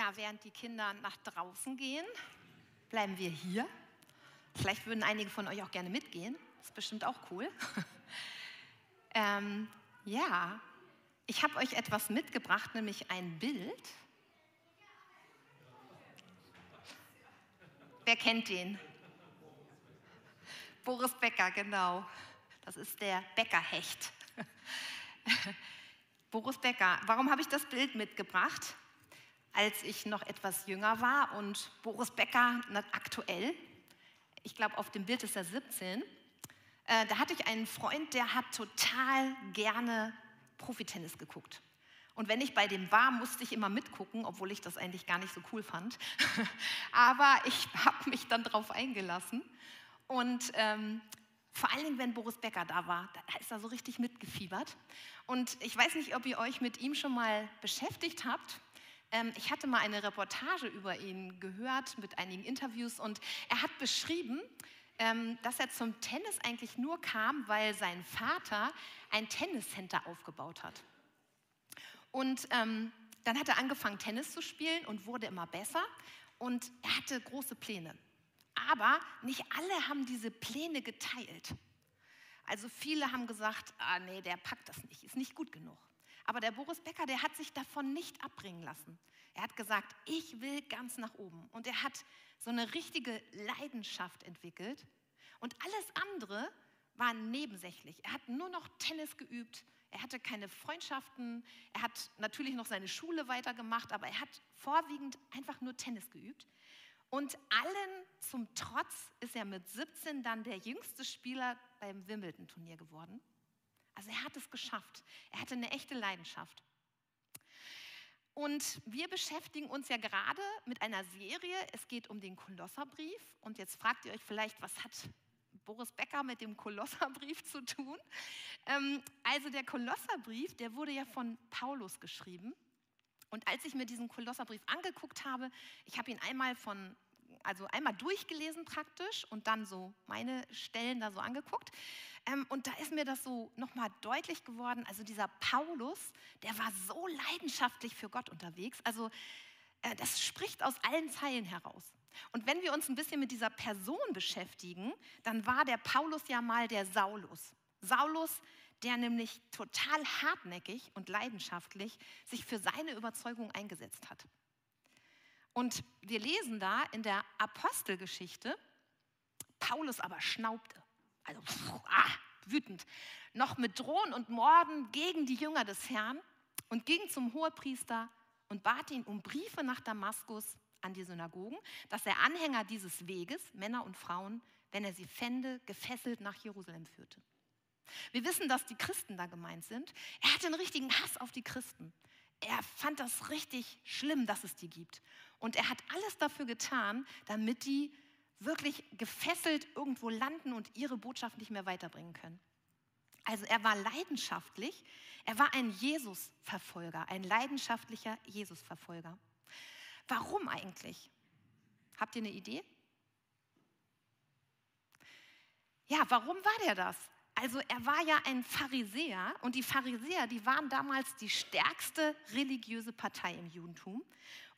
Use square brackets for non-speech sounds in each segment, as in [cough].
ja, während die Kinder nach draußen gehen, bleiben wir hier. Vielleicht würden einige von euch auch gerne mitgehen. Ist bestimmt auch cool. [laughs] ähm, ja, ich habe euch etwas mitgebracht, nämlich ein Bild. Wer kennt den? Boris Becker, genau. Das ist der Bäckerhecht. [laughs] Boris Becker. Warum habe ich das Bild mitgebracht? Als ich noch etwas jünger war und Boris Becker aktuell, ich glaube auf dem Bild ist er 17, äh, da hatte ich einen Freund, der hat total gerne Profitennis geguckt. Und wenn ich bei dem war, musste ich immer mitgucken, obwohl ich das eigentlich gar nicht so cool fand. [laughs] Aber ich [laughs] habe mich dann darauf eingelassen. Und ähm, vor allen Dingen, wenn Boris Becker da war, da ist er so richtig mitgefiebert. Und ich weiß nicht, ob ihr euch mit ihm schon mal beschäftigt habt. Ähm, ich hatte mal eine Reportage über ihn gehört mit einigen Interviews und er hat beschrieben, ähm, dass er zum Tennis eigentlich nur kam, weil sein Vater ein Tenniscenter aufgebaut hat. Und ähm, dann hat er angefangen, Tennis zu spielen und wurde immer besser und er hatte große Pläne. Aber nicht alle haben diese Pläne geteilt. Also viele haben gesagt, ah nee, der packt das nicht, ist nicht gut genug. Aber der Boris Becker, der hat sich davon nicht abbringen lassen. Er hat gesagt, ich will ganz nach oben. Und er hat so eine richtige Leidenschaft entwickelt. Und alles andere war nebensächlich. Er hat nur noch Tennis geübt. Er hatte keine Freundschaften. Er hat natürlich noch seine Schule weitergemacht, aber er hat vorwiegend einfach nur Tennis geübt. Und allen zum Trotz ist er mit 17 dann der jüngste Spieler beim Wimbledon-Turnier geworden. Also er hat es geschafft. Er hatte eine echte Leidenschaft. Und wir beschäftigen uns ja gerade mit einer Serie. Es geht um den Kolosserbrief. Und jetzt fragt ihr euch vielleicht, was hat Boris Becker mit dem Kolosserbrief zu tun? Ähm, also der Kolosserbrief, der wurde ja von Paulus geschrieben. Und als ich mir diesen Kolosserbrief angeguckt habe, ich habe ihn einmal von also einmal durchgelesen praktisch und dann so meine Stellen da so angeguckt. Ähm, und da ist mir das so nochmal deutlich geworden. Also dieser Paulus, der war so leidenschaftlich für Gott unterwegs. Also äh, das spricht aus allen Zeilen heraus. Und wenn wir uns ein bisschen mit dieser Person beschäftigen, dann war der Paulus ja mal der Saulus. Saulus, der nämlich total hartnäckig und leidenschaftlich sich für seine Überzeugung eingesetzt hat. Und wir lesen da in der Apostelgeschichte, Paulus aber schnaubte, also ah, wütend, noch mit Drohen und Morden gegen die Jünger des Herrn und ging zum Hohepriester und bat ihn um Briefe nach Damaskus an die Synagogen, dass er Anhänger dieses Weges, Männer und Frauen, wenn er sie fände, gefesselt nach Jerusalem führte. Wir wissen, dass die Christen da gemeint sind. Er hatte einen richtigen Hass auf die Christen. Er fand das richtig schlimm, dass es die gibt. Und er hat alles dafür getan, damit die wirklich gefesselt irgendwo landen und ihre Botschaft nicht mehr weiterbringen können. Also er war leidenschaftlich, er war ein Jesus-Verfolger, ein leidenschaftlicher Jesus-Verfolger. Warum eigentlich? Habt ihr eine Idee? Ja, warum war der das? Also er war ja ein Pharisäer und die Pharisäer, die waren damals die stärkste religiöse Partei im Judentum.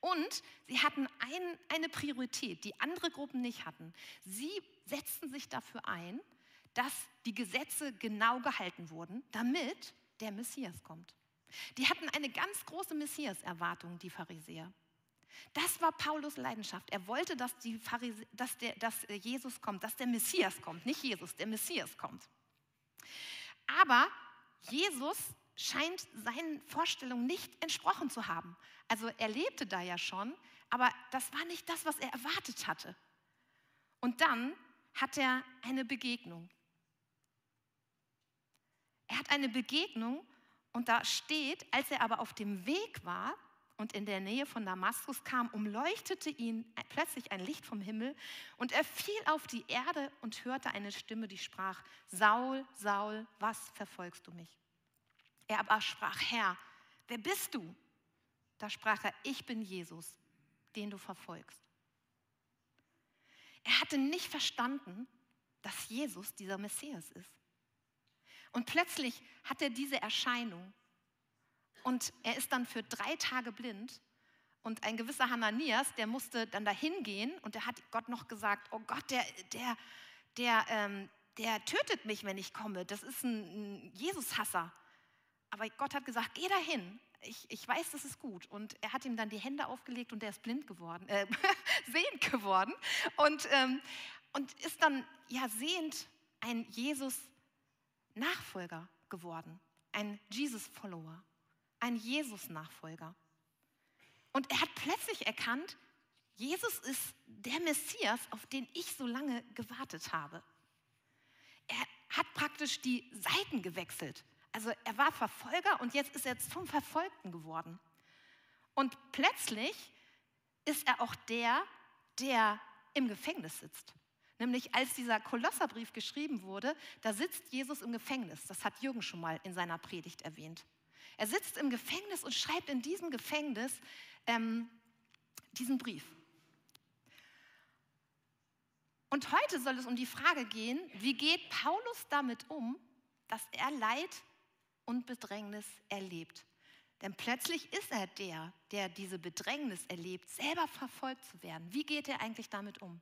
Und sie hatten ein, eine Priorität, die andere Gruppen nicht hatten. Sie setzten sich dafür ein, dass die Gesetze genau gehalten wurden, damit der Messias kommt. Die hatten eine ganz große Messias-Erwartung, die Pharisäer. Das war Paulus Leidenschaft. Er wollte, dass, dass, der, dass Jesus kommt, dass der Messias kommt, nicht Jesus, der Messias kommt. Aber Jesus scheint seinen Vorstellungen nicht entsprochen zu haben. Also er lebte da ja schon, aber das war nicht das, was er erwartet hatte. Und dann hat er eine Begegnung. Er hat eine Begegnung und da steht, als er aber auf dem Weg war und in der Nähe von Damaskus kam, umleuchtete ihn plötzlich ein Licht vom Himmel und er fiel auf die Erde und hörte eine Stimme, die sprach, Saul, Saul, was verfolgst du mich? Er aber sprach, Herr, wer bist du? Da sprach er, ich bin Jesus, den du verfolgst. Er hatte nicht verstanden, dass Jesus dieser Messias ist. Und plötzlich hat er diese Erscheinung und er ist dann für drei Tage blind Und ein gewisser Hananias, der musste dann dahin gehen und der hat Gott noch gesagt, oh Gott, der, der, der, ähm, der tötet mich, wenn ich komme. Das ist ein, ein Jesus-Hasser. Aber Gott hat gesagt, geh dahin. Ich, ich weiß, das ist gut. Und er hat ihm dann die Hände aufgelegt und der ist blind geworden, äh, [laughs] sehend geworden. Und, ähm, und ist dann ja sehend ein Jesus-Nachfolger geworden. Ein Jesus-Follower. Ein Jesus-Nachfolger. Und er hat plötzlich erkannt, Jesus ist der Messias, auf den ich so lange gewartet habe. Er hat praktisch die Seiten gewechselt. Also er war Verfolger und jetzt ist er zum Verfolgten geworden. Und plötzlich ist er auch der, der im Gefängnis sitzt. Nämlich als dieser Kolosserbrief geschrieben wurde, da sitzt Jesus im Gefängnis. Das hat Jürgen schon mal in seiner Predigt erwähnt. Er sitzt im Gefängnis und schreibt in diesem Gefängnis ähm, diesen Brief. Und heute soll es um die Frage gehen, wie geht Paulus damit um, dass er Leid und Bedrängnis erlebt. Denn plötzlich ist er der, der diese Bedrängnis erlebt, selber verfolgt zu werden. Wie geht er eigentlich damit um?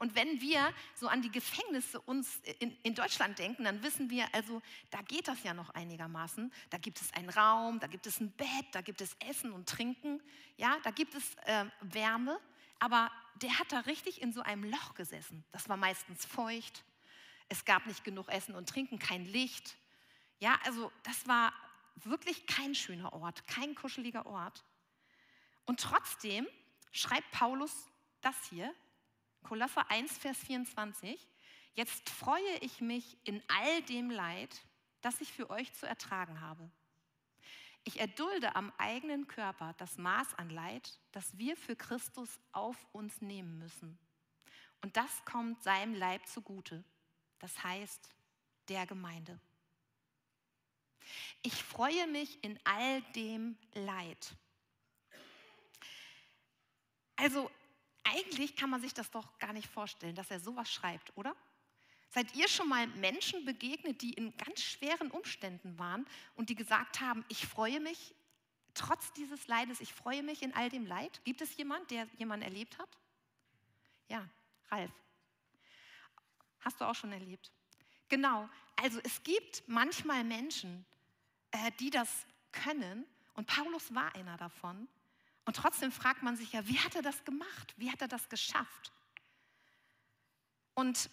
Und wenn wir so an die Gefängnisse uns in, in, Deutschland denken, dann wissen wir, also da geht das ja noch einigermaßen. Da gibt es einen Raum, da gibt es ein Bett, da gibt es Essen und Trinken, ja, da gibt es äh, Wärme. Aber der hat da richtig in so einem Loch gesessen. Das war meistens feucht. Es gab nicht genug Essen und Trinken, kein Licht. Ja, also das war wirklich kein schöner Ort, kein kuscheliger Ort. Und trotzdem schreibt Paulus das hier Kolosser 1, Vers 24. Jetzt freue ich mich in all dem Leid, das ich für euch zu ertragen habe. Ich erdulde am eigenen Körper das Maß an Leid, das wir für Christus auf uns nehmen müssen. Und das kommt seinem Leib zugute, das heißt der Gemeinde. Ich freue mich in all dem Leid. Also eigentlich kann man sich das doch gar nicht vorstellen, dass er sowas schreibt, oder? Seid ihr schon mal Menschen begegnet, die in ganz schweren Umständen waren und die gesagt haben, ich freue mich trotz dieses Leides, ich freue mich in all dem Leid? Gibt es jemand, der jemanden erlebt hat? Ja, Ralf. Hast du auch schon erlebt? Genau. Also es gibt manchmal Menschen, äh, die das können und Paulus war einer davon. Und trotzdem fragt man sich ja, wie hat er das gemacht? Wie hat er das geschafft? Und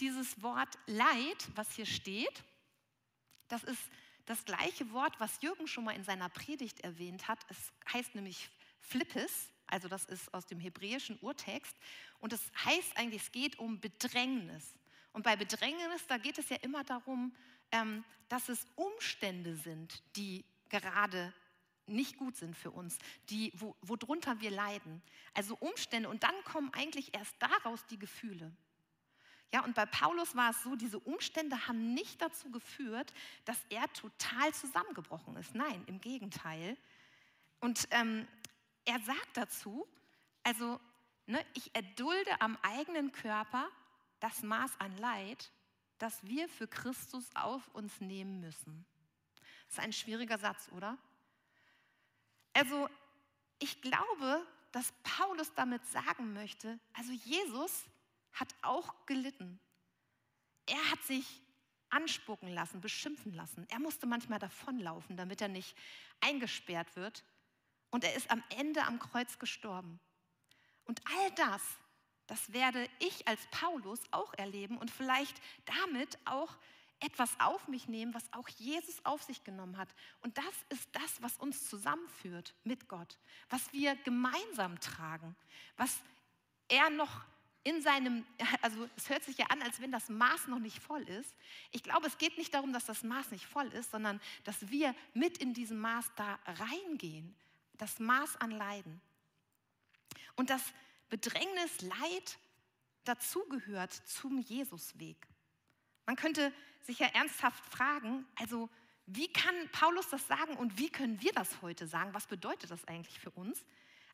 dieses Wort Leid, was hier steht, das ist das gleiche Wort, was Jürgen schon mal in seiner Predigt erwähnt hat. Es heißt nämlich Flippes, also das ist aus dem hebräischen Urtext. Und es heißt eigentlich, es geht um Bedrängnis. Und bei Bedrängnis, da geht es ja immer darum, ähm, dass es Umstände sind, die gerade nicht gut sind für uns, die, wo, worunter wir leiden. Also Umstände und dann kommen eigentlich erst daraus die Gefühle. Ja, und bei Paulus war es so, diese Umstände haben nicht dazu geführt, dass er total zusammengebrochen ist. Nein, im Gegenteil. Und ähm, er sagt dazu, also ne, ich erdulde am eigenen Körper das Maß an Leid, das wir für Christus auf uns nehmen müssen. Das ist ein schwieriger Satz, oder? Also ich glaube, dass Paulus damit sagen möchte, also Jesus hat auch gelitten. Er hat sich anspucken lassen, beschimpfen lassen. Er musste manchmal davonlaufen, damit er nicht eingesperrt wird. Und er ist am Ende am Kreuz gestorben. Und all das, das werde ich als Paulus auch erleben und vielleicht damit auch etwas auf mich nehmen, was auch Jesus auf sich genommen hat. Und das ist das, was uns zusammenführt mit Gott, was wir gemeinsam tragen, was er noch in seinem, also es hört sich ja an, als wenn das Maß noch nicht voll ist. Ich glaube, es geht nicht darum, dass das Maß nicht voll ist, sondern dass wir mit in diesem Maß da reingehen, das Maß an Leiden. Und das Bedrängnis, Leid dazugehört zum Jesusweg. Man könnte sich ja ernsthaft fragen, also wie kann Paulus das sagen und wie können wir das heute sagen? Was bedeutet das eigentlich für uns?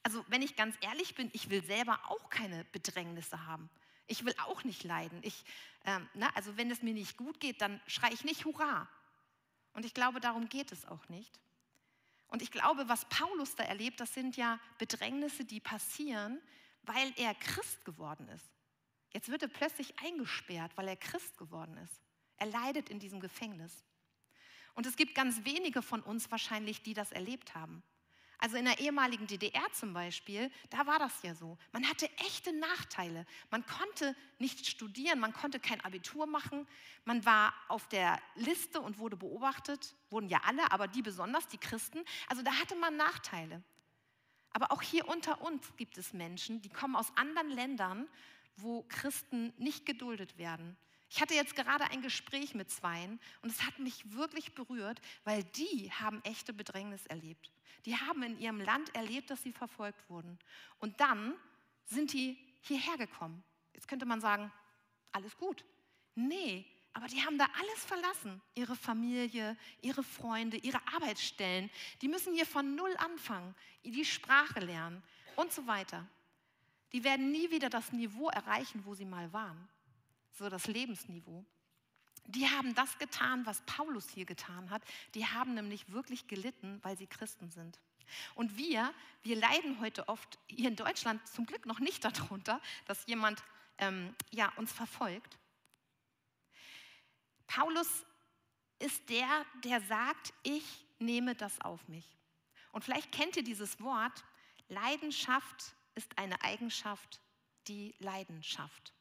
Also wenn ich ganz ehrlich bin, ich will selber auch keine Bedrängnisse haben. Ich will auch nicht leiden. Ich, ähm, ne, also wenn es mir nicht gut geht, dann schreie ich nicht Hurra. Und ich glaube, darum geht es auch nicht. Und ich glaube, was Paulus da erlebt, das sind ja Bedrängnisse, die passieren, weil er Christ geworden ist. Jetzt wird er plötzlich eingesperrt, weil er Christ geworden ist. Er leidet in diesem Gefängnis. Und es gibt ganz wenige von uns wahrscheinlich, die das erlebt haben. Also in der ehemaligen DDR zum Beispiel, da war das ja so. Man hatte echte Nachteile. Man konnte nicht studieren, man konnte kein Abitur machen, man war auf der Liste und wurde beobachtet, wurden ja alle, aber die besonders, die Christen. Also da hatte man Nachteile. Aber auch hier unter uns gibt es Menschen, die kommen aus anderen Ländern, wo Christen nicht geduldet werden. Ich hatte jetzt gerade ein Gespräch mit Zweien und es hat mich wirklich berührt, weil die haben echte Bedrängnis erlebt. Die haben in ihrem Land erlebt, dass sie verfolgt wurden. Und dann sind die hierher gekommen. Jetzt könnte man sagen, alles gut. Nee, aber die haben da alles verlassen. Ihre Familie, ihre Freunde, ihre Arbeitsstellen. Die müssen hier von Null anfangen, die Sprache lernen und so weiter. Die werden nie wieder das Niveau erreichen, wo sie mal waren so das Lebensniveau. Die haben das getan, was Paulus hier getan hat. Die haben nämlich wirklich gelitten, weil sie Christen sind. Und wir, wir leiden heute oft hier in Deutschland zum Glück noch nicht darunter, dass jemand ähm, ja, uns verfolgt. Paulus ist der, der sagt, ich nehme das auf mich. Und vielleicht kennt ihr dieses Wort, Leidenschaft ist eine Eigenschaft, die Leidenschaft.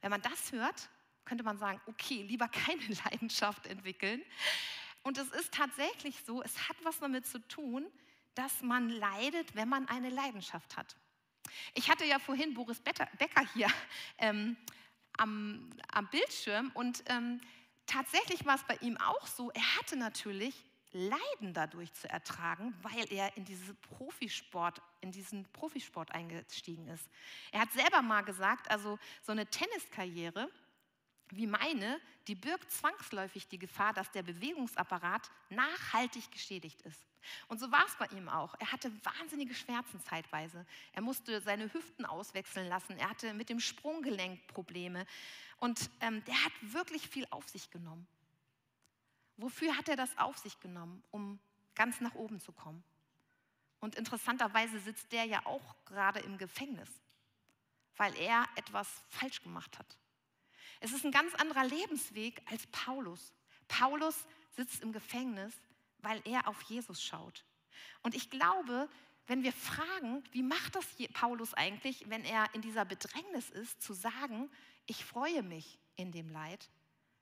Wenn man das hört, könnte man sagen, okay, lieber keine [laughs] Leidenschaft entwickeln. Und es ist tatsächlich so, es hat was damit zu tun, dass man leidet, wenn man eine Leidenschaft hat. Ich hatte ja vorhin Boris Becker hier [laughs] ähm, am, am, Bildschirm und ähm, tatsächlich war es bei ihm auch so, er hatte natürlich Leiden dadurch zu ertragen, weil er in, diese Profisport, in diesen Profisport eingestiegen ist. Er hat selber mal gesagt, also so eine Tenniskarriere wie meine, die birgt zwangsläufig die Gefahr, dass der Bewegungsapparat nachhaltig geschädigt ist. Und so war es bei ihm auch. Er hatte wahnsinnige Schmerzen zeitweise. Er musste seine Hüften auswechseln lassen. Er hatte mit dem Sprunggelenk Probleme. Und ähm, der hat wirklich viel auf sich genommen. Wofür hat er das auf sich genommen, um ganz nach oben zu kommen? Und interessanterweise sitzt der ja auch gerade im Gefängnis, weil er etwas falsch gemacht hat. Es ist ein ganz anderer Lebensweg als Paulus. Paulus sitzt im Gefängnis, weil er auf Jesus schaut. Und ich glaube, wenn wir fragen, wie macht das Paulus eigentlich, wenn er in dieser Bedrängnis ist, zu sagen, ich freue mich in dem Leid,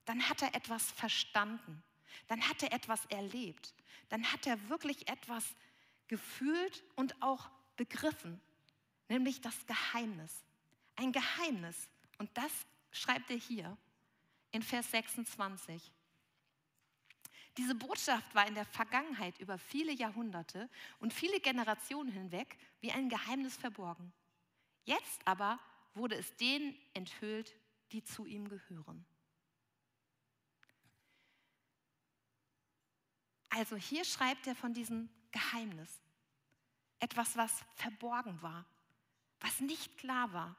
dann hat er etwas verstanden dann hat er etwas erlebt. Dann hat er wirklich etwas gefühlt und auch begriffen, nämlich das Geheimnis. Ein Geheimnis. Und das schreibt er hier in Vers 26. Diese Botschaft war in der Vergangenheit über viele Jahrhunderte und viele Generationen hinweg wie ein Geheimnis verborgen. Jetzt aber wurde es denen enthüllt, die zu ihm gehören. Also hier schreibt er von diesem Geheimnis. Etwas, was verborgen war, was nicht klar war.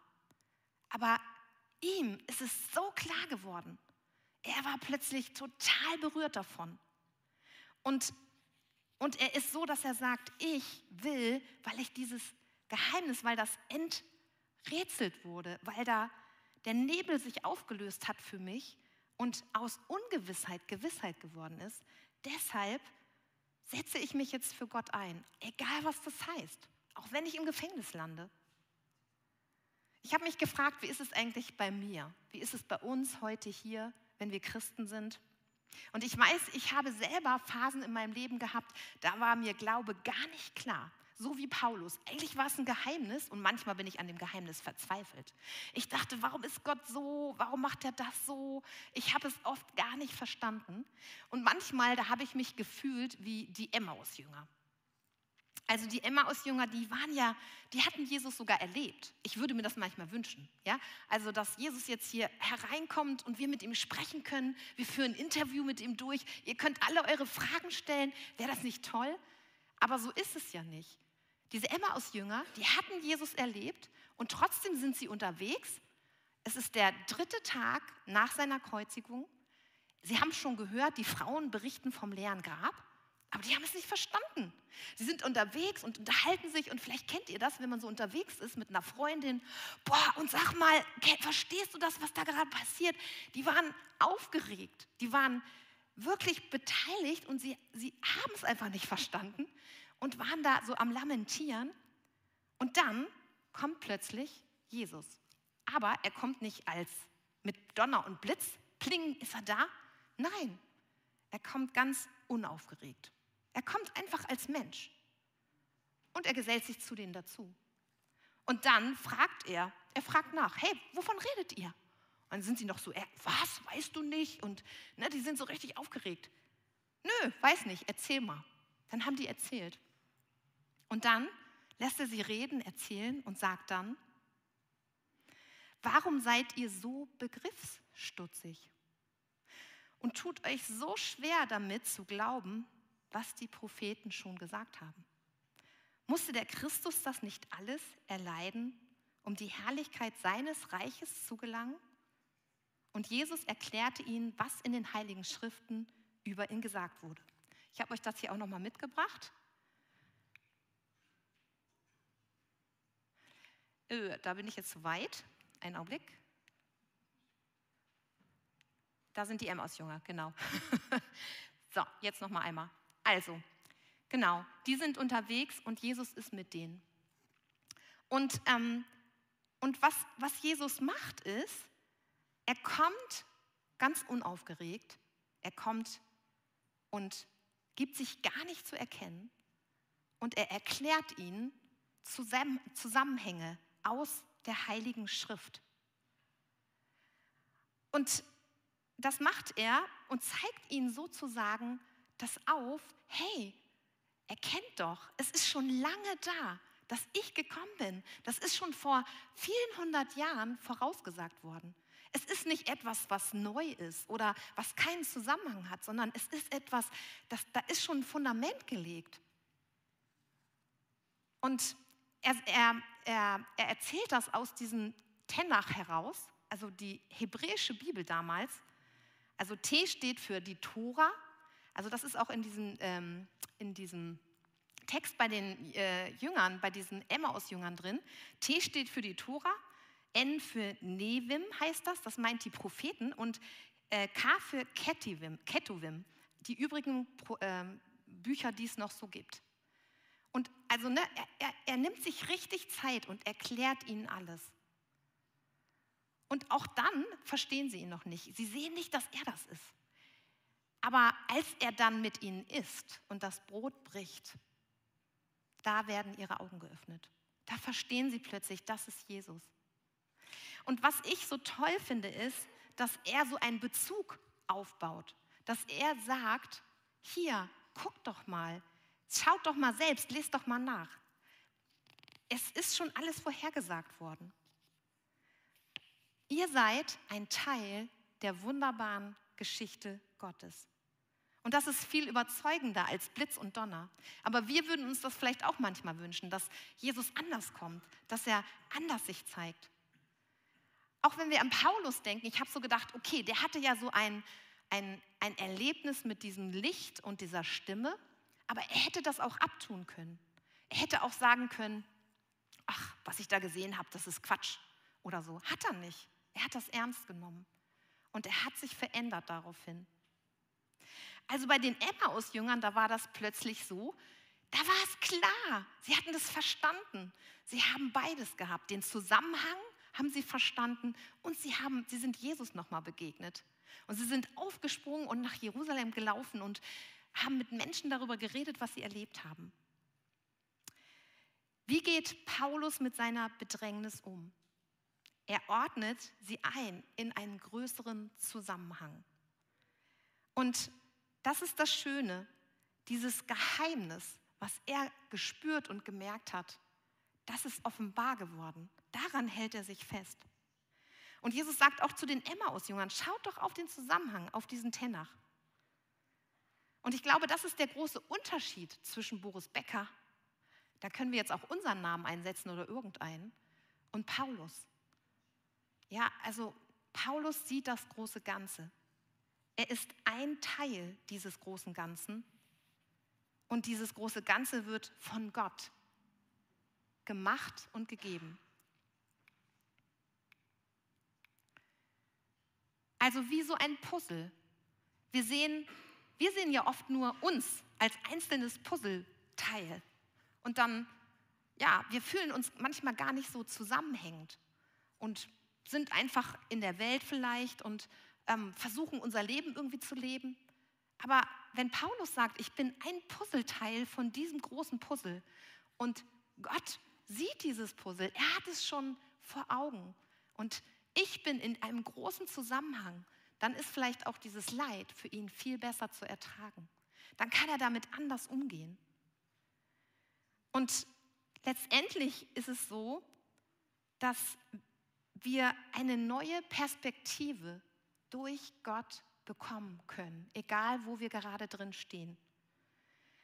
Aber ihm ist es so klar geworden. Er war plötzlich total berührt davon. Und, und er ist so, dass er sagt, ich will, weil ich dieses Geheimnis, weil das enträtselt wurde, weil da der Nebel sich aufgelöst hat für mich und aus Ungewissheit Gewissheit geworden ist, deshalb setze ich mich jetzt für Gott ein, egal was das heißt, auch wenn ich im Gefängnis lande. Ich habe mich gefragt, wie ist es eigentlich bei mir? Wie ist es bei uns heute hier, wenn wir Christen sind? Und ich weiß, ich habe selber Phasen in meinem Leben gehabt, da war mir Glaube gar nicht klar so wie Paulus. Eigentlich war es ein Geheimnis und manchmal bin ich an dem Geheimnis verzweifelt. Ich dachte, warum ist Gott so? Warum macht er das so? Ich habe es oft gar nicht verstanden. Und manchmal, da habe ich mich gefühlt wie die Emmaus-Jünger. Also die Emmaus-Jünger, die waren ja, die hatten Jesus sogar erlebt. Ich würde mir das manchmal wünschen. Ja? Also, dass Jesus jetzt hier hereinkommt und wir mit ihm sprechen können. Wir führen ein Interview mit ihm durch. Ihr könnt alle eure Fragen stellen. Wäre das nicht toll? Aber so ist es ja nicht. Diese Emmaus-Jünger, die hatten Jesus erlebt und trotzdem sind sie unterwegs. Es ist der dritte Tag nach seiner Kreuzigung. Sie haben schon gehört, die Frauen berichten vom leeren Grab. Aber die haben es nicht verstanden. Sie sind unterwegs und unterhalten sich und vielleicht kennt ihr das, wenn man so unterwegs ist mit einer Freundin. Boah, und sag mal, verstehst du das, was da gerade passiert? Die waren aufgeregt, die waren wirklich beteiligt und sie, sie haben es einfach nicht verstanden und waren da so am Lamentieren. Und dann kommt plötzlich Jesus. Aber er kommt nicht als mit Donner und Blitz, pling, ist er da. Nein, er kommt ganz unaufgeregt. Er kommt einfach als Mensch. Und er gesellt sich zu denen dazu. Und dann fragt er, er fragt nach, hey, wovon redet ihr? Und dann sind sie noch so, äh, was, weißt du nicht? Und ne, die sind so richtig aufgeregt. Nö, weiß nicht, erzähl mal. Dann haben die erzählt. Und dann lässt er sie reden, erzählen und sagt dann, warum seid ihr so begriffsstutzig? Und tut euch so schwer damit zu glauben, was die Propheten schon gesagt haben. Musste der Christus das nicht alles erleiden, um die Herrlichkeit seines Reiches zu gelangen? Und Jesus erklärte ihnen, was in den heiligen Schriften über ihn gesagt wurde. Ich habe euch das hier auch noch mal mitgebracht. Öh, da bin ich jetzt zu weit. Einen Augenblick. Da sind die Emmaus-Jünger, genau. [laughs] so, jetzt noch mal einmal. Also, genau, die sind unterwegs und Jesus ist mit denen. Und, ähm, und was, was Jesus macht ist, er kommt ganz unaufgeregt, er kommt und gibt sich gar nicht zu erkennen und er erklärt ihnen Zusammenhänge aus der Heiligen Schrift. Und das macht er und zeigt ihnen sozusagen das auf, hey, erkennt doch, es ist schon lange da, dass ich gekommen bin. Das ist schon vor vielen hundert Jahren vorausgesagt worden. Es ist nicht etwas, was neu ist oder was keinen Zusammenhang hat, sondern es ist etwas, das, da ist schon ein Fundament gelegt. Und er, er, er, er erzählt das aus diesem Tenach heraus, also die hebräische Bibel damals. Also T steht für die Tora, also das ist auch in diesem, ähm, in diesem Text bei den äh, Jüngern, bei diesen Emmaus-Jüngern drin. T steht für die Tora, N für Nevim heißt das, das meint die Propheten und äh, K für Ketivim, Ketuvim, die übrigen Pro, äh, Bücher, die es noch so gibt. Und also ne, er, er, nimmt sich richtig Zeit und erklärt ihnen alles. Und auch dann verstehen sie ihn noch nicht. Sie sehen nicht, dass er das ist. Aber als er dann mit ihnen isst und das Brot bricht, da werden ihre Augen geöffnet. Da verstehen sie plötzlich, das ist Jesus. Und was ich so toll finde, ist, dass er so einen Bezug aufbaut. Dass er sagt, hier, guck doch mal, schaut doch mal selbst, lest doch mal nach. Es ist schon alles vorhergesagt worden. Ihr seid ein Teil der wunderbaren Geschichte Gottes. Und das ist viel überzeugender als Blitz und Donner. Aber wir würden uns das vielleicht auch manchmal wünschen, dass Jesus anders kommt, dass er anders sich zeigt. Auch wenn wir an Paulus denken, ich habe so gedacht, okay, der hatte ja so ein, ein, ein Erlebnis mit diesem Licht und dieser Stimme, aber er hätte das auch abtun können. Er hätte auch sagen können, ach, was ich da gesehen habe, das ist Quatsch oder so. Hat er nicht. Er hat das ernst genommen. Und er hat sich verändert daraufhin. Also bei den Emmaus-Jüngern, da war das plötzlich so, da war es klar, sie hatten das verstanden. Sie haben beides gehabt, den Zusammenhang haben sie verstanden und sie, haben, sie sind Jesus nochmal begegnet. Und sie sind aufgesprungen und nach Jerusalem gelaufen und haben mit Menschen darüber geredet, was sie erlebt haben. Wie geht Paulus mit seiner Bedrängnis um? Er ordnet sie ein in einen größeren Zusammenhang. Und das ist das Schöne, dieses Geheimnis, was er gespürt und gemerkt hat, das ist offenbar geworden. Daran hält er sich fest. Und Jesus sagt auch zu den Emmaus-Jüngern, schaut doch auf den Zusammenhang, auf diesen Tenach. Und ich glaube, das ist der große Unterschied zwischen Boris Becker, da können wir jetzt auch unseren Namen einsetzen oder irgendeinen, und Paulus. Ja, also Paulus sieht das große Ganze. Er ist ein Teil dieses großen Ganzen Und dieses große Ganze wird von Gott gemacht und gegeben. Also wie so ein Puzzle. Wir sehen, wir sehen ja oft nur uns als einzelnes Puzzleteil. Und dann, ja, wir fühlen uns manchmal gar nicht so zusammenhängend und sind einfach in der Welt vielleicht und ähm, versuchen unser Leben irgendwie zu leben. Aber wenn Paulus sagt, ich bin ein Puzzleteil von diesem großen Puzzle und Gott sieht dieses Puzzle, er hat es schon vor Augen und ich bin in einem großen Zusammenhang, dann ist vielleicht auch dieses Leid für ihn viel besser zu ertragen. Dann kann er damit anders umgehen. Und letztendlich ist es so, dass wir eine neue Perspektive durch Gott bekommen können, egal wo wir gerade drin stehen.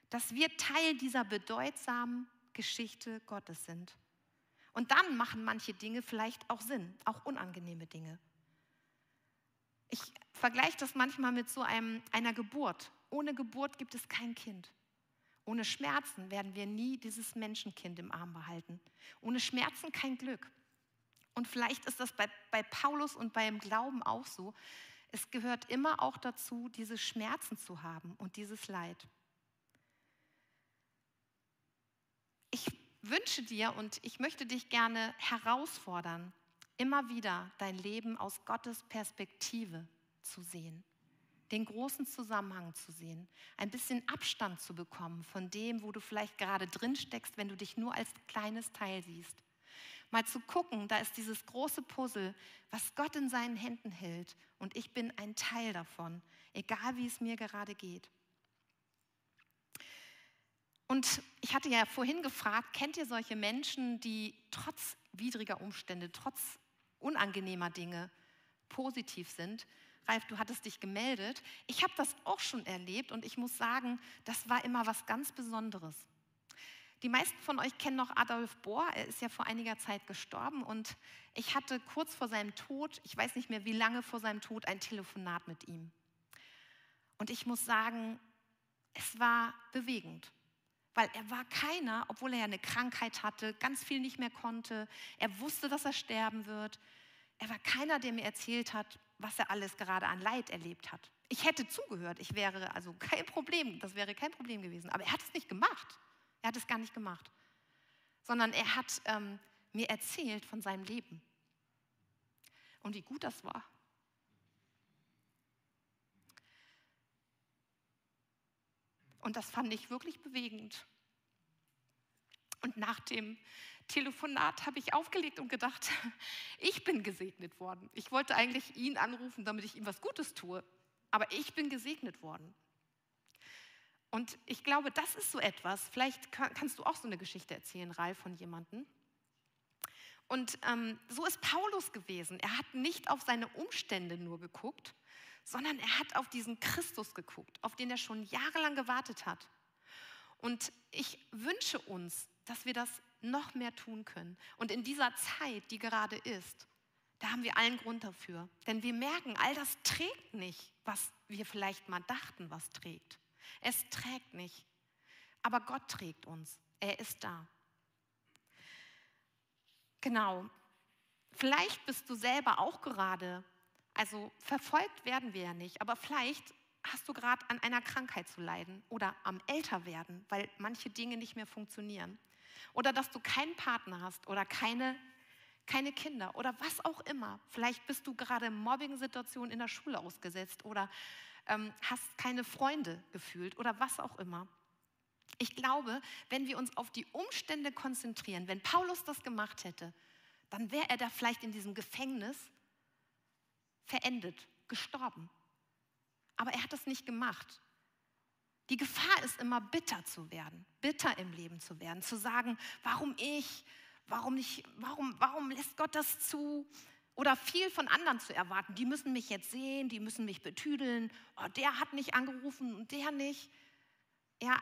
Dass wir Teil dieser bedeutsamen Geschichte Gottes sind. Und dann machen manche Dinge vielleicht auch Sinn, auch unangenehme Dinge. Ich vergleiche das manchmal mit so einem, einer Geburt. Ohne Geburt gibt es kein Kind. Ohne Schmerzen werden wir nie dieses Menschenkind im Arm behalten. Ohne Schmerzen kein Glück. Und vielleicht ist das bei, bei Paulus und beim Glauben auch so. Es gehört immer auch dazu, diese Schmerzen zu haben und dieses Leid. Ich wünsche dir und ich möchte dich gerne herausfordern, immer wieder dein Leben aus Gottes Perspektive zu sehen, den großen Zusammenhang zu sehen, ein bisschen Abstand zu bekommen von dem, wo du vielleicht gerade drin steckst, wenn du dich nur als kleines Teil siehst mal zu gucken, da ist dieses große Puzzle, was Gott in seinen Händen hält und ich bin ein Teil davon, egal wie es mir gerade geht. Und ich hatte ja vorhin gefragt, kennt ihr solche Menschen, die trotz widriger Umstände, trotz unangenehmer Dinge positiv sind? Ralf, du hattest dich gemeldet. Ich habe das auch schon erlebt und ich muss sagen, das war immer was ganz Besonderes. Die meisten von euch kennen noch Adolf Bohr. Er ist ja vor einiger Zeit gestorben und ich hatte kurz vor seinem Tod, ich weiß nicht mehr wie lange vor seinem Tod, ein Telefonat mit ihm. Und ich muss sagen, es war bewegend, weil er war keiner, obwohl er ja eine Krankheit hatte, ganz viel nicht mehr konnte. Er wusste, dass er sterben wird. Er war keiner, der mir erzählt hat, was er alles gerade an Leid erlebt hat. Ich hätte zugehört, ich wäre also kein Problem, das wäre kein Problem gewesen. Aber er hat es nicht gemacht. Er hat es gar nicht gemacht, sondern er hat ähm, mir erzählt von seinem Leben und wie gut das war. Und das fand ich wirklich bewegend. Und nach dem Telefonat habe ich aufgelegt und gedacht, [laughs] ich bin gesegnet worden. Ich wollte eigentlich ihn anrufen, damit ich ihm was Gutes tue, aber ich bin gesegnet worden. Und ich glaube, das ist so etwas. Vielleicht kannst du auch so eine Geschichte erzählen, Ralf, von jemandem. Und ähm, so ist Paulus gewesen. Er hat nicht auf seine Umstände nur geguckt, sondern er hat auf diesen Christus geguckt, auf den er schon jahrelang gewartet hat. Und ich wünsche uns, dass wir das noch mehr tun können. Und in dieser Zeit, die gerade ist, da haben wir allen Grund dafür. Denn wir merken, all das trägt nicht, was wir vielleicht mal dachten, was trägt. Es trägt nicht. Aber Gott trägt uns. Er ist da. Genau. Vielleicht bist du selber auch gerade, also verfolgt werden wir ja nicht, aber vielleicht hast du gerade an einer Krankheit zu leiden oder am Älterwerden, weil manche Dinge nicht mehr funktionieren. Oder dass du keinen Partner hast oder keine, keine Kinder oder was auch immer. Vielleicht bist du gerade Mobbing-Situationen in der Schule ausgesetzt oder ähm, hast keine Freunde gefühlt oder was auch immer. Ich glaube, wenn wir uns auf die Umstände konzentrieren, wenn Paulus das gemacht hätte, dann wäre er da vielleicht in diesem Gefängnis verendet, gestorben. Aber er hat das nicht gemacht. Die Gefahr ist immer bitter zu werden, bitter im Leben zu werden, zu sagen, warum ich, warum nicht, warum, warum lässt Gott das zu? oder viel von anderen zu erwarten. Die müssen mich jetzt sehen, die müssen mich betüdeln. Oh, der hat nicht angerufen und der nicht. Ja,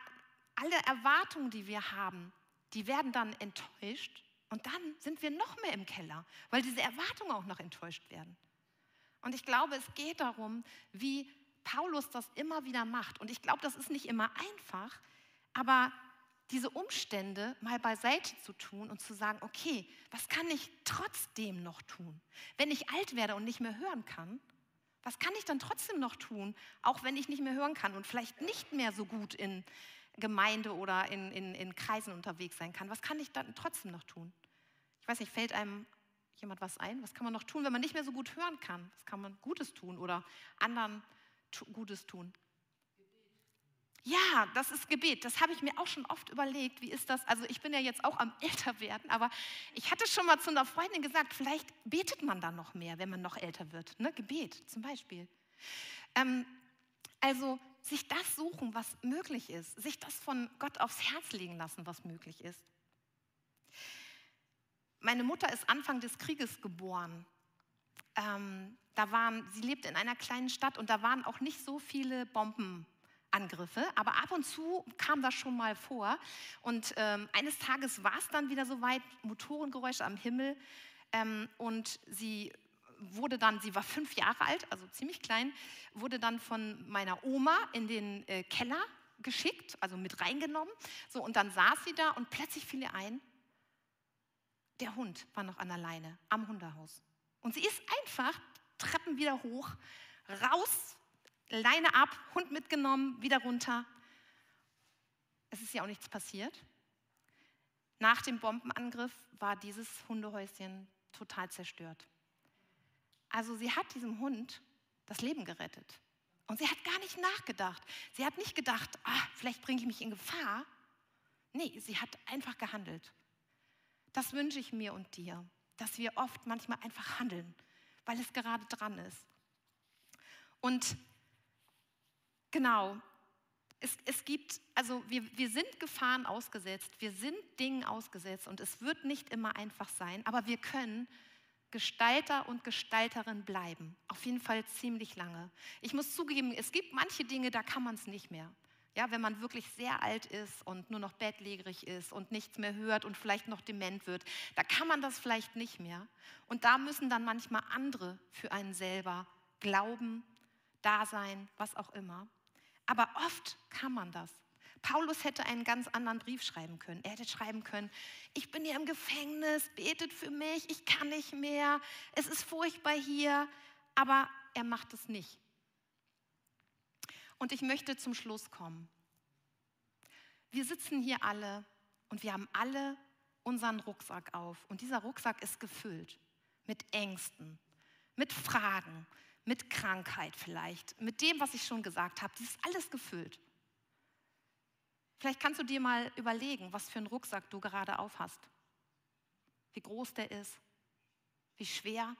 alle Erwartungen, die wir haben, die werden dann enttäuscht und dann sind wir noch mehr im Keller, weil diese Erwartungen auch noch enttäuscht werden. Und ich glaube, es geht darum, wie Paulus das immer wieder macht. Und ich glaube, das ist nicht immer einfach, aber diese Umstände mal beiseite zu tun und zu sagen, okay, was kann ich trotzdem noch tun? Wenn ich alt werde und nicht mehr hören kann, was kann ich dann trotzdem noch tun, auch wenn ich nicht mehr hören kann und vielleicht nicht mehr so gut in Gemeinde oder in, in, in Kreisen unterwegs sein kann? Was kann ich dann trotzdem noch tun? Ich weiß nicht, fällt einem jemand was ein? Was kann man noch tun, wenn man nicht mehr so gut hören kann? Was kann man Gutes tun oder anderen Gutes tun? Ja, das ist Gebet. Das habe ich mir auch schon oft überlegt. Wie ist das? Also ich bin ja jetzt auch am [laughs] Älterwerden, aber ich hatte schon mal zu einer Freundin gesagt, vielleicht betet man dann noch mehr, wenn man noch älter wird. Ne? Gebet zum Beispiel. Ähm, also sich das suchen, was möglich ist. Sich das von Gott aufs Herz legen lassen, was möglich ist. Meine Mutter ist Anfang des Krieges geboren. Ähm, da waren, sie lebte in einer kleinen Stadt und da waren auch nicht so viele Bomben Angriffe, aber ab und zu kam das schon mal vor. Und ähm, eines Tages war es dann wieder soweit, Motorengeräusche am Himmel. Ähm, und sie wurde dann, sie war fünf Jahre alt, also ziemlich klein, wurde dann von meiner Oma in den äh, Keller geschickt, also mit reingenommen. So, und dann saß sie da und plötzlich fiel ihr ein, der Hund war noch an der Leine am Hundehaus. Und sie ist einfach Treppen wieder hoch, raus Leine ab, Hund mitgenommen, wieder runter. Es ist ja auch nichts passiert. Nach dem Bombenangriff war dieses Hundehäuschen total zerstört. Also sie hat diesem Hund das Leben gerettet. Und sie hat gar nicht nachgedacht. Sie hat nicht gedacht, ah, vielleicht bringe ich mich in Gefahr. Nee, sie hat einfach gehandelt. Das wünsche ich mir und dir, dass wir oft manchmal einfach handeln, weil es gerade dran ist. Und Genau. Es, es gibt, also wir, wir sind Gefahren ausgesetzt, wir sind Dingen ausgesetzt und es wird nicht immer einfach sein, aber wir können Gestalter und Gestalterin bleiben. Auf jeden Fall ziemlich lange. Ich muss zugeben, es gibt manche Dinge, da kann man es nicht mehr. Ja, wenn man wirklich sehr alt ist und nur noch bettlägerig ist und nichts mehr hört und vielleicht noch dement wird, da kann man das vielleicht nicht mehr. Und da müssen dann manchmal andere für einen selber glauben, da sein, was auch immer. Aber oft kann man das. Paulus hätte einen ganz anderen Brief schreiben können. Er hätte schreiben können, ich bin hier im Gefängnis, betet für mich, ich kann nicht mehr, es ist furchtbar hier, aber er macht es nicht. Und ich möchte zum Schluss kommen. Wir sitzen hier alle und wir haben alle unseren Rucksack auf und dieser Rucksack ist gefüllt mit Ängsten, mit Fragen, mit Krankheit vielleicht, mit dem, was ich schon gesagt habe. Das ist alles gefüllt. Vielleicht kannst du dir mal überlegen, was für einen Rucksack du gerade auf hast. Wie groß der ist, wie schwer.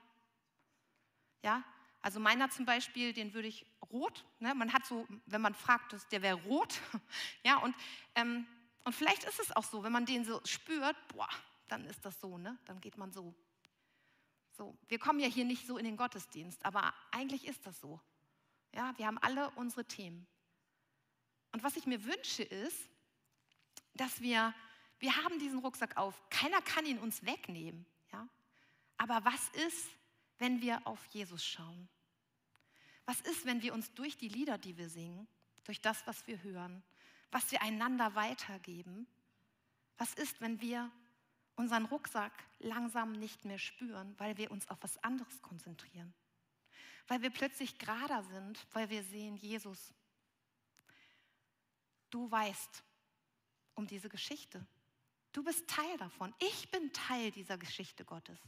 Ja, also meiner zum Beispiel, den würde ich rot. Ne? Man hat so, wenn man fragt, der wäre rot. [laughs] ja, und, ähm, und vielleicht ist es auch so, wenn man den so spürt, boah, dann ist das so, ne? Dann geht man so. So, wir kommen ja hier nicht so in den Gottesdienst, aber eigentlich ist das so. Ja, wir haben alle unsere Themen. Und was ich mir wünsche ist, dass wir, wir haben diesen Rucksack auf, keiner kann ihn uns wegnehmen. Ja? Aber was ist, wenn wir auf Jesus schauen? Was ist, wenn wir uns durch die Lieder, die wir singen, durch das, was wir hören, was wir einander weitergeben, was ist, wenn wir unseren Rucksack langsam nicht mehr spüren, weil wir uns auf was anderes konzentrieren. Weil wir plötzlich gerader sind, weil wir sehen, Jesus, du weißt um diese Geschichte. Du bist Teil davon. Ich bin Teil dieser Geschichte Gottes.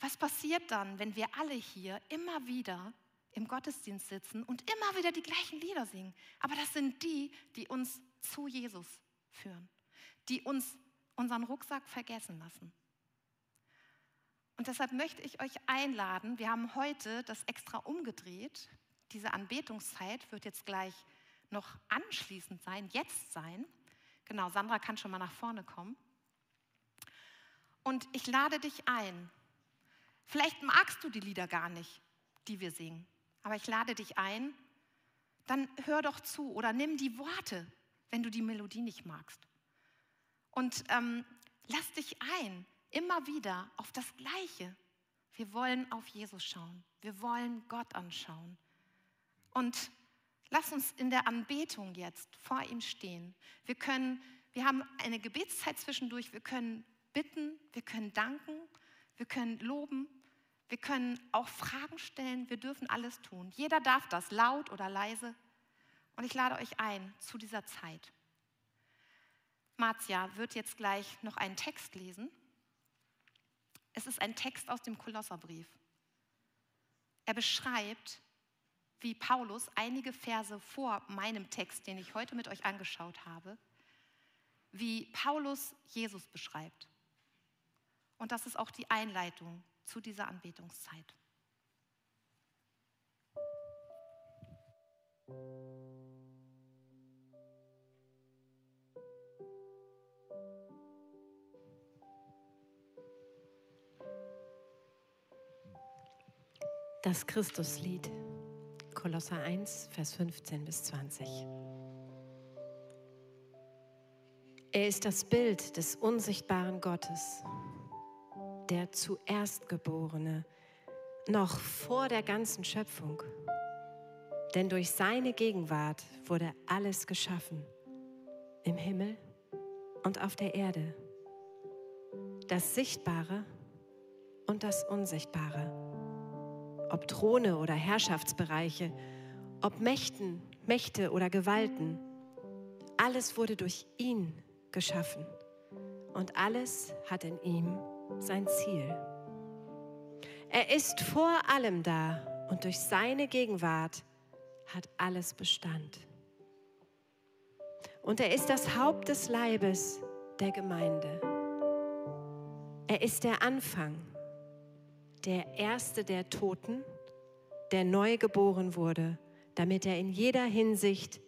Was passiert dann, wenn wir alle hier immer wieder im Gottesdienst sitzen und immer wieder die gleichen Lieder singen? Aber das sind die, die uns zu Jesus führen die uns unseren Rucksack vergessen lassen. Und deshalb möchte ich euch einladen, wir haben heute das extra umgedreht. Diese Anbetungszeit wird jetzt gleich noch anschließend sein, jetzt sein. Genau, Sandra kann schon mal nach vorne kommen. Und ich lade dich ein. Vielleicht magst du die Lieder gar nicht, die wir singen, aber ich lade dich ein, dann hör doch zu oder nimm die Worte, wenn du die Melodie nicht magst. Und ähm, lass dich ein, immer wieder auf das Gleiche. Wir wollen auf Jesus schauen. Wir wollen Gott anschauen. Und Lass uns in der Anbetung jetzt vor ihm stehen. Wir können, wir haben eine Gebetszeit zwischendurch, wir können bitten, wir können danken, wir können loben, wir können auch Fragen stellen, wir dürfen alles tun. Jeder darf das, laut oder leise. Und ich lade euch ein zu dieser Zeit. Marzia wird jetzt gleich noch einen Text lesen. Es ist ein Text aus dem Kolosserbrief. Er beschreibt, wie Paulus einige Verse vor meinem Text, den ich heute mit euch angeschaut habe, wie Paulus Jesus beschreibt. Und das ist auch die Einleitung zu dieser Anbetungszeit. Das Christuslied, Kolosser 1, Vers 15 bis 20. Er ist das Bild des unsichtbaren Gottes, der zuerstgeborene, noch vor der ganzen Schöpfung. Denn durch seine Gegenwart wurde alles geschaffen, im Himmel und auf der Erde, das Sichtbare und das Unsichtbare ob Throne oder Herrschaftsbereiche, ob Mächten, Mächte oder Gewalten. Alles wurde durch ihn geschaffen und alles hat in ihm sein Ziel. Er ist vor allem da und durch seine Gegenwart hat alles Bestand. Und er ist das Haupt des Leibes der Gemeinde. Er ist der Anfang der Erste der Toten, der neu geboren wurde, damit er in jeder Hinsicht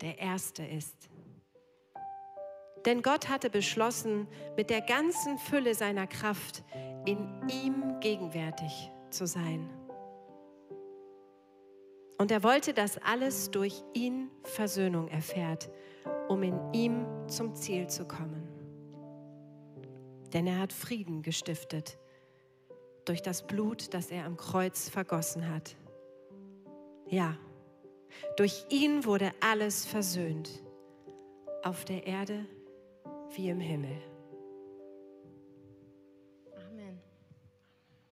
der Erste ist. Denn Gott hatte beschlossen, mit der ganzen Fülle seiner Kraft in ihm gegenwärtig zu sein. Und er wollte, dass alles durch ihn Versöhnung erfährt, um in ihm zum Ziel zu kommen. Denn er hat Frieden gestiftet durch das Blut, das er am Kreuz vergossen hat. Ja, durch ihn wurde alles versöhnt, auf der Erde wie im Himmel.